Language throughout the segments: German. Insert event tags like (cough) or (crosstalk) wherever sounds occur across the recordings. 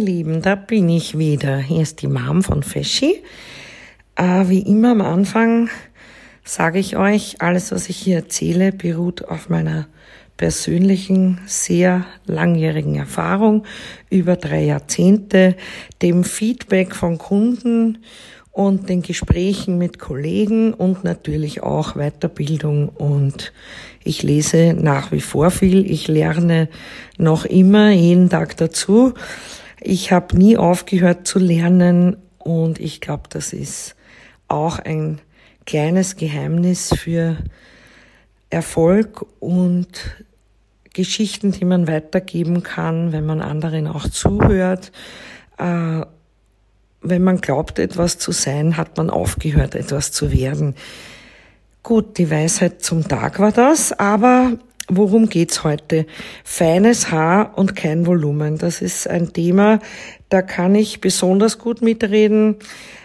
ihr Lieben, da bin ich wieder. Hier ist die Mom von Feschi. Äh, wie immer am Anfang sage ich euch, alles, was ich hier erzähle, beruht auf meiner persönlichen, sehr langjährigen Erfahrung über drei Jahrzehnte, dem Feedback von Kunden und den Gesprächen mit Kollegen und natürlich auch Weiterbildung und ich lese nach wie vor viel, ich lerne noch immer jeden Tag dazu. Ich habe nie aufgehört zu lernen und ich glaube, das ist auch ein kleines Geheimnis für Erfolg und Geschichten, die man weitergeben kann, wenn man anderen auch zuhört. Äh, wenn man glaubt, etwas zu sein, hat man aufgehört, etwas zu werden. Gut, die Weisheit zum Tag war das, aber worum geht's heute? Feines Haar und kein Volumen. Das ist ein Thema, da kann ich besonders gut mitreden,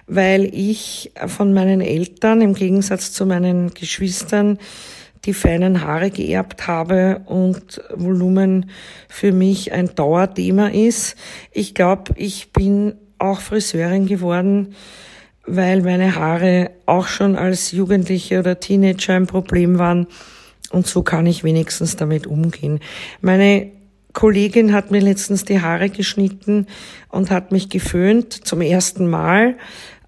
weil ich von meinen Eltern im Gegensatz zu meinen Geschwistern die feinen Haare geerbt habe und Volumen für mich ein Dauerthema ist. Ich glaube, ich bin auch Friseurin geworden, weil meine Haare auch schon als Jugendliche oder Teenager ein Problem waren. Und so kann ich wenigstens damit umgehen. Meine Kollegin hat mir letztens die Haare geschnitten und hat mich geföhnt zum ersten Mal.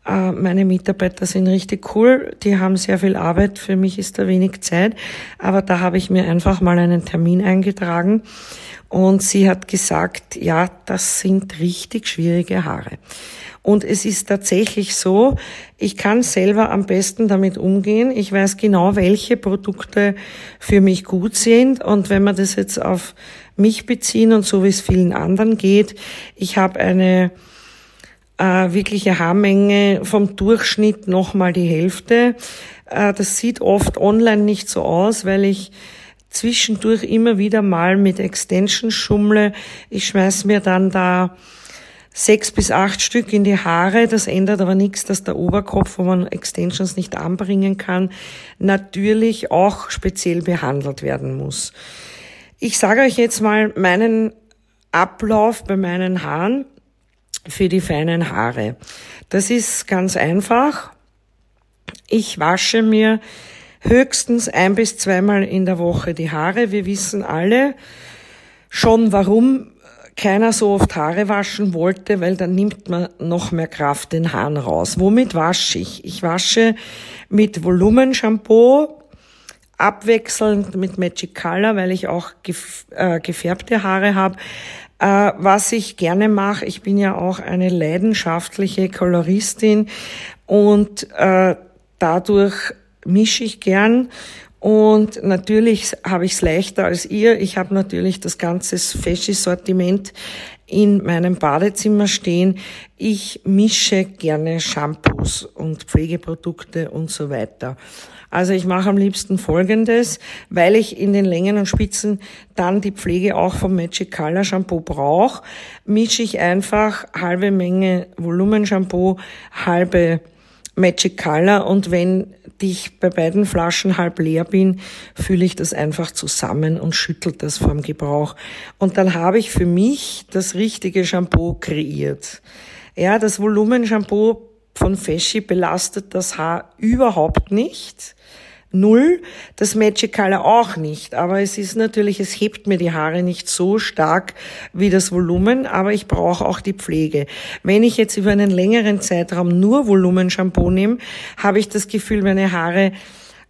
Äh, meine Mitarbeiter sind richtig cool, die haben sehr viel Arbeit, für mich ist da wenig Zeit, aber da habe ich mir einfach mal einen Termin eingetragen und sie hat gesagt, ja, das sind richtig schwierige Haare. Und es ist tatsächlich so, ich kann selber am besten damit umgehen. Ich weiß genau, welche Produkte für mich gut sind. Und wenn wir das jetzt auf mich beziehen und so wie es vielen anderen geht, ich habe eine äh, wirkliche Haarmenge vom Durchschnitt nochmal die Hälfte. Äh, das sieht oft online nicht so aus, weil ich zwischendurch immer wieder mal mit Extensions schummle. Ich schmeiß mir dann da sechs bis acht Stück in die Haare. Das ändert aber nichts, dass der Oberkopf, wo man Extensions nicht anbringen kann, natürlich auch speziell behandelt werden muss. Ich sage euch jetzt mal meinen Ablauf bei meinen Haaren für die feinen Haare. Das ist ganz einfach. Ich wasche mir höchstens ein bis zweimal in der Woche die Haare. Wir wissen alle schon, warum keiner so oft Haare waschen wollte, weil dann nimmt man noch mehr Kraft den Haaren raus. Womit wasche ich? Ich wasche mit Volumenshampoo, abwechselnd mit Magic Color, weil ich auch äh, gefärbte Haare habe. Äh, was ich gerne mache, ich bin ja auch eine leidenschaftliche Koloristin und äh, dadurch mische ich gern und natürlich habe ich es leichter als ihr. Ich habe natürlich das ganze Fashion-Sortiment in meinem Badezimmer stehen. Ich mische gerne Shampoos und Pflegeprodukte und so weiter. Also ich mache am liebsten Folgendes, weil ich in den Längen und Spitzen dann die Pflege auch vom Magic Color Shampoo brauche, mische ich einfach halbe Menge Volumenshampoo, halbe Magic Color und wenn ich bei beiden Flaschen halb leer bin, fühle ich das einfach zusammen und schüttel das vorm Gebrauch. Und dann habe ich für mich das richtige Shampoo kreiert. Ja, das Volumen-Shampoo von Feschi belastet das Haar überhaupt nicht. Null, das Magic Color auch nicht, aber es ist natürlich, es hebt mir die Haare nicht so stark wie das Volumen, aber ich brauche auch die Pflege. Wenn ich jetzt über einen längeren Zeitraum nur Volumen-Shampoo nehme, habe ich das Gefühl, meine Haare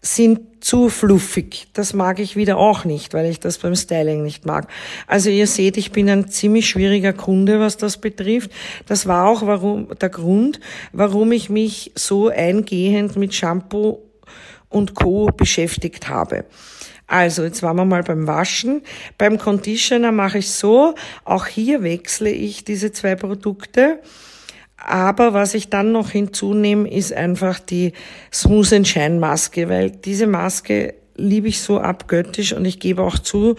sind zu fluffig. Das mag ich wieder auch nicht, weil ich das beim Styling nicht mag. Also ihr seht, ich bin ein ziemlich schwieriger Kunde, was das betrifft. Das war auch warum, der Grund, warum ich mich so eingehend mit Shampoo und Co. beschäftigt habe. Also, jetzt waren wir mal beim Waschen. Beim Conditioner mache ich so, auch hier wechsle ich diese zwei Produkte. Aber was ich dann noch hinzunehme, ist einfach die Smooth and Shine Maske, weil diese Maske liebe ich so abgöttisch und ich gebe auch zu,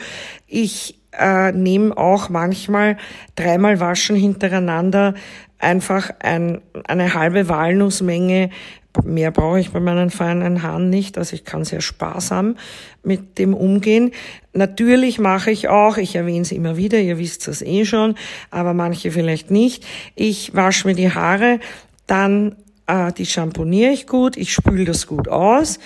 ich äh, nehme auch manchmal dreimal waschen hintereinander einfach ein, eine halbe Walnussmenge Mehr brauche ich bei meinen feinen Haaren nicht, also ich kann sehr sparsam mit dem umgehen. Natürlich mache ich auch, ich erwähne es immer wieder, ihr wisst es eh schon, aber manche vielleicht nicht. Ich wasche mir die Haare, dann äh, die shampooniere ich gut, ich spüle das gut aus,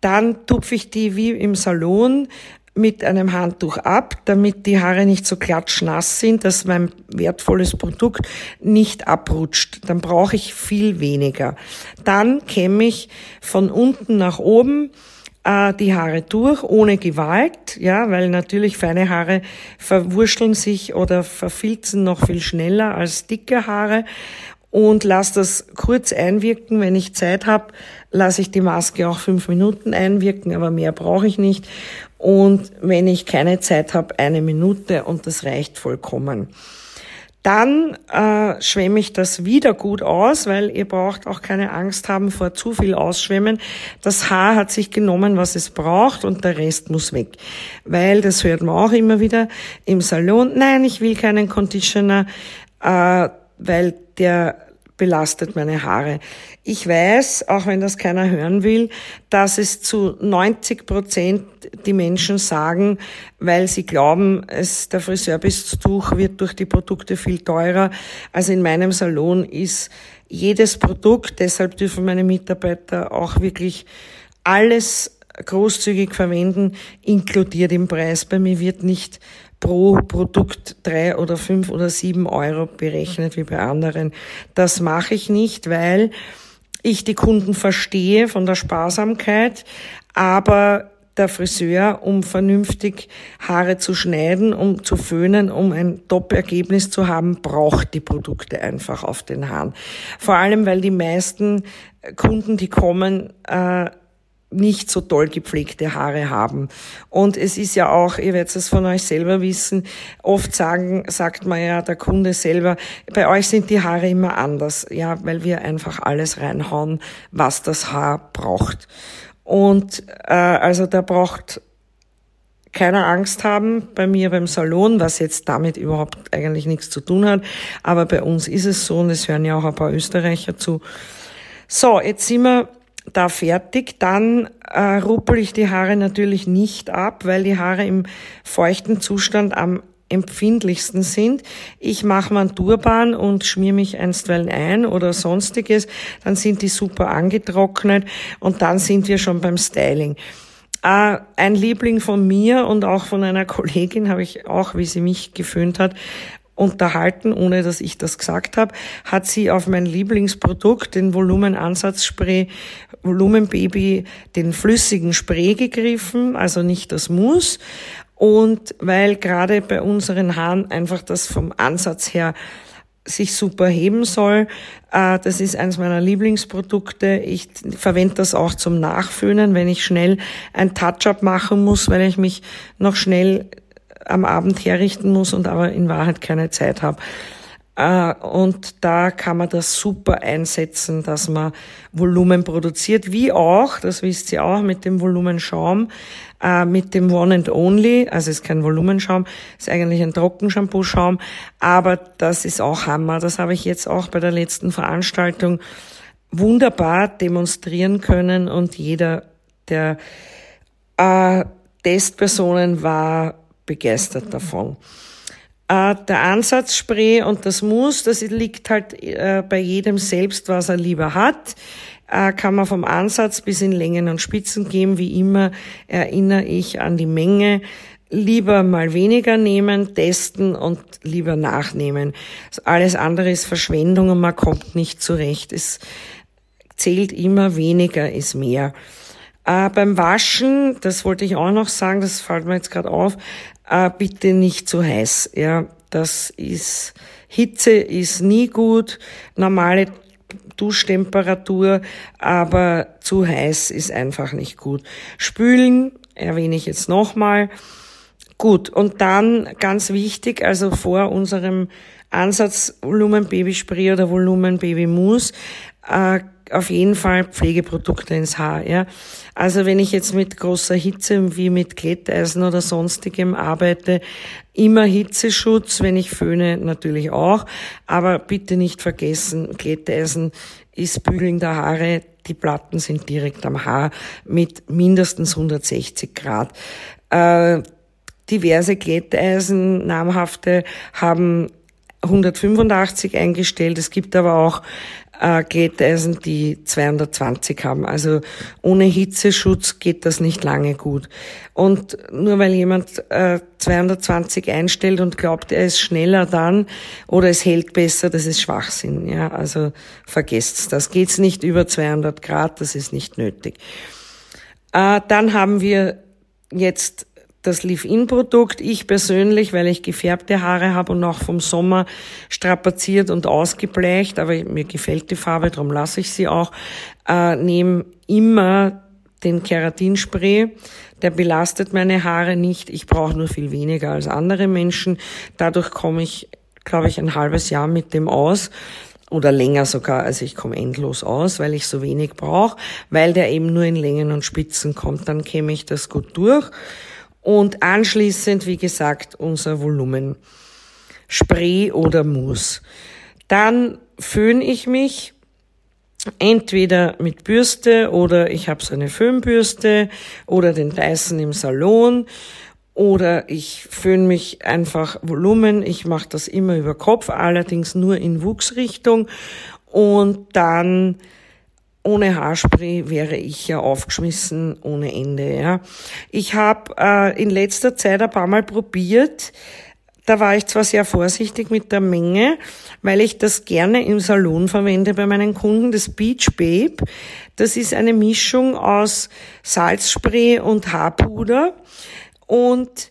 dann tupfe ich die wie im Salon mit einem Handtuch ab, damit die Haare nicht so klatschnass sind, dass mein wertvolles Produkt nicht abrutscht. Dann brauche ich viel weniger. Dann kämme ich von unten nach oben äh, die Haare durch, ohne Gewalt, ja, weil natürlich feine Haare verwurschteln sich oder verfilzen noch viel schneller als dicke Haare und lasse das kurz einwirken. Wenn ich Zeit habe, lasse ich die Maske auch fünf Minuten einwirken, aber mehr brauche ich nicht. Und wenn ich keine Zeit habe, eine Minute und das reicht vollkommen. Dann äh, schwemme ich das wieder gut aus, weil ihr braucht auch keine Angst haben vor zu viel Ausschwemmen. Das Haar hat sich genommen, was es braucht und der Rest muss weg. Weil, das hört man auch immer wieder im Salon, nein, ich will keinen Conditioner, äh, weil der belastet meine Haare. Ich weiß, auch wenn das keiner hören will, dass es zu 90 Prozent die Menschen sagen, weil sie glauben, es, der Friseurbestuch wird durch die Produkte viel teurer. Also in meinem Salon ist jedes Produkt, deshalb dürfen meine Mitarbeiter auch wirklich alles großzügig verwenden, inkludiert im Preis. Bei mir wird nicht pro Produkt drei oder fünf oder sieben Euro berechnet wie bei anderen. Das mache ich nicht, weil ich die Kunden verstehe von der Sparsamkeit, aber der Friseur, um vernünftig Haare zu schneiden, um zu föhnen, um ein Top-Ergebnis zu haben, braucht die Produkte einfach auf den Haaren. Vor allem, weil die meisten Kunden, die kommen, äh, nicht so toll gepflegte Haare haben. Und es ist ja auch, ihr werdet es von euch selber wissen, oft sagen, sagt man ja der Kunde selber, bei euch sind die Haare immer anders, ja, weil wir einfach alles reinhauen, was das Haar braucht. Und äh, also da braucht keiner Angst haben bei mir beim Salon, was jetzt damit überhaupt eigentlich nichts zu tun hat. Aber bei uns ist es so und es hören ja auch ein paar Österreicher zu. So, jetzt sind wir da fertig. Dann äh, ruppel ich die Haare natürlich nicht ab, weil die Haare im feuchten Zustand am empfindlichsten sind. Ich mache mal einen Turban und schmier mich einstweilen ein oder sonstiges. Dann sind die super angetrocknet und dann sind wir schon beim Styling. Äh, ein Liebling von mir und auch von einer (laughs) Kollegin habe ich auch, wie sie mich geföhnt hat, unterhalten, ohne dass ich das gesagt habe, hat sie auf mein Lieblingsprodukt, den Volumenansatzspray Volumenbaby, den flüssigen Spray gegriffen, also nicht das Mousse. Und weil gerade bei unseren Haaren einfach das vom Ansatz her sich super heben soll. Äh, das ist eines meiner Lieblingsprodukte. Ich verwende das auch zum Nachföhnen, wenn ich schnell ein Touch-up machen muss, weil ich mich noch schnell am Abend herrichten muss und aber in Wahrheit keine Zeit habe. Äh, und da kann man das super einsetzen, dass man Volumen produziert, wie auch, das wisst ihr auch, mit dem Volumenschaum, äh, mit dem One and Only, also ist kein Volumenschaum, ist eigentlich ein Trockenshampoo-Schaum, aber das ist auch Hammer. Das habe ich jetzt auch bei der letzten Veranstaltung wunderbar demonstrieren können und jeder der äh, Testpersonen war begeistert davon. Äh, der Ansatzspray und das Muss, das liegt halt äh, bei jedem selbst, was er lieber hat. Äh, kann man vom Ansatz bis in Längen und Spitzen geben. Wie immer erinnere ich an die Menge. Lieber mal weniger nehmen, testen und lieber nachnehmen. Alles andere ist Verschwendung und man kommt nicht zurecht. Es zählt immer weniger ist mehr. Äh, beim Waschen, das wollte ich auch noch sagen, das fällt mir jetzt gerade auf, äh, bitte nicht zu heiß. Ja, das ist Hitze ist nie gut, normale Duschtemperatur, aber zu heiß ist einfach nicht gut. Spülen erwähne ich jetzt nochmal. Gut, und dann ganz wichtig, also vor unserem Ansatz Volumen Babyspray oder Volumen Babymousse äh, auf jeden Fall Pflegeprodukte ins Haar. Ja. Also wenn ich jetzt mit großer Hitze wie mit Glätteisen oder sonstigem arbeite, immer Hitzeschutz, wenn ich föhne natürlich auch, aber bitte nicht vergessen, Glätteisen ist Bügeln der Haare die Platten sind direkt am Haar mit mindestens 160 Grad. Äh, diverse Glätteisen, namhafte, haben 185 eingestellt. Es gibt aber auch äh, Glätteisen, die 220 haben. Also ohne Hitzeschutz geht das nicht lange gut. Und nur weil jemand äh, 220 einstellt und glaubt, er ist schneller dann oder es hält besser, das ist Schwachsinn. Ja, also vergesst's das. Geht's nicht über 200 Grad, das ist nicht nötig. Äh, dann haben wir jetzt das Leave-In-Produkt. Ich persönlich, weil ich gefärbte Haare habe und auch vom Sommer strapaziert und ausgebleicht, aber mir gefällt die Farbe, darum lasse ich sie auch, äh, nehme immer den Keratinspray. Der belastet meine Haare nicht. Ich brauche nur viel weniger als andere Menschen. Dadurch komme ich, glaube ich, ein halbes Jahr mit dem aus oder länger sogar, also ich komme endlos aus, weil ich so wenig brauche, weil der eben nur in Längen und Spitzen kommt, dann käme ich das gut durch. Und anschließend, wie gesagt, unser Volumen. Spray oder Mousse. Dann föhne ich mich entweder mit Bürste oder ich habe so eine Föhnbürste oder den Dyson im Salon oder ich föhne mich einfach Volumen. Ich mache das immer über Kopf, allerdings nur in Wuchsrichtung und dann ohne Haarspray wäre ich ja aufgeschmissen ohne Ende. Ja. Ich habe äh, in letzter Zeit ein paar Mal probiert. Da war ich zwar sehr vorsichtig mit der Menge, weil ich das gerne im Salon verwende bei meinen Kunden, das Beach Babe. Das ist eine Mischung aus Salzspray und Haarpuder und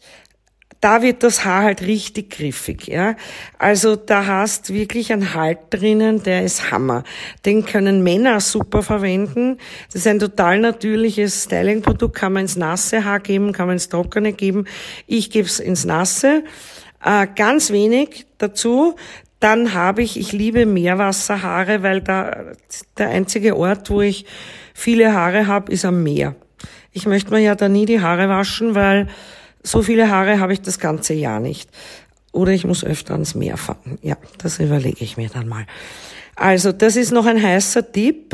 da wird das Haar halt richtig griffig, ja. Also da hast wirklich einen Halt drinnen, der ist Hammer. Den können Männer super verwenden. Das ist ein total natürliches Styling-Produkt, kann man ins nasse Haar geben, kann man ins trockene geben. Ich gebe es ins nasse. Äh, ganz wenig dazu. Dann habe ich, ich liebe Meerwasserhaare, weil da der einzige Ort, wo ich viele Haare habe, ist am Meer. Ich möchte mir ja da nie die Haare waschen, weil so viele Haare habe ich das ganze Jahr nicht. Oder ich muss öfter ans Meer fahren. Ja, das überlege ich mir dann mal. Also das ist noch ein heißer Tipp.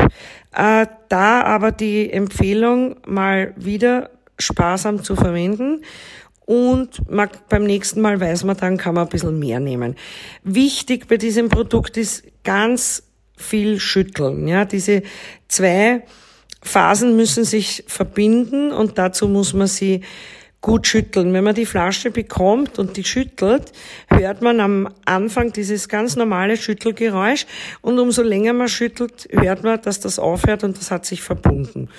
Äh, da aber die Empfehlung, mal wieder sparsam zu verwenden. Und beim nächsten Mal weiß man, dann kann man ein bisschen mehr nehmen. Wichtig bei diesem Produkt ist ganz viel schütteln. Ja, diese zwei Phasen müssen sich verbinden und dazu muss man sie gut schütteln. Wenn man die Flasche bekommt und die schüttelt, hört man am Anfang dieses ganz normale Schüttelgeräusch und umso länger man schüttelt, hört man, dass das aufhört und das hat sich verbunden.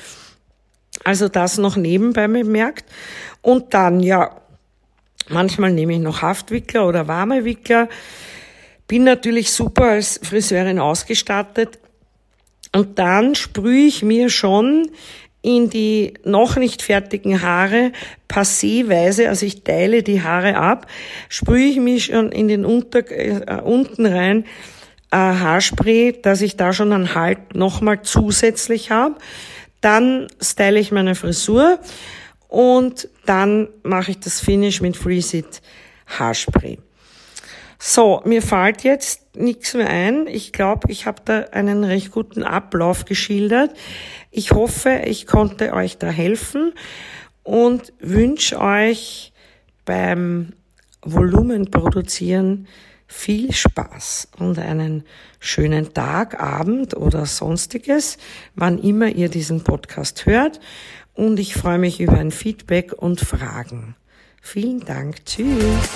Also das noch nebenbei bemerkt. Und dann, ja, manchmal nehme ich noch Haftwickler oder warme Wickler. Bin natürlich super als Friseurin ausgestattet. Und dann sprühe ich mir schon in die noch nicht fertigen Haare passéweise, also ich teile die Haare ab, sprühe ich mich schon in den Unter, äh, unten rein äh, Haarspray, dass ich da schon einen Halt nochmal zusätzlich habe. Dann style ich meine Frisur und dann mache ich das Finish mit Freeze Haarspray. So, mir fällt jetzt nichts mehr ein. Ich glaube, ich habe da einen recht guten Ablauf geschildert. Ich hoffe, ich konnte euch da helfen und wünsche euch beim Volumen produzieren viel Spaß und einen schönen Tag, Abend oder sonstiges, wann immer ihr diesen Podcast hört. Und ich freue mich über ein Feedback und Fragen. Vielen Dank. Tschüss.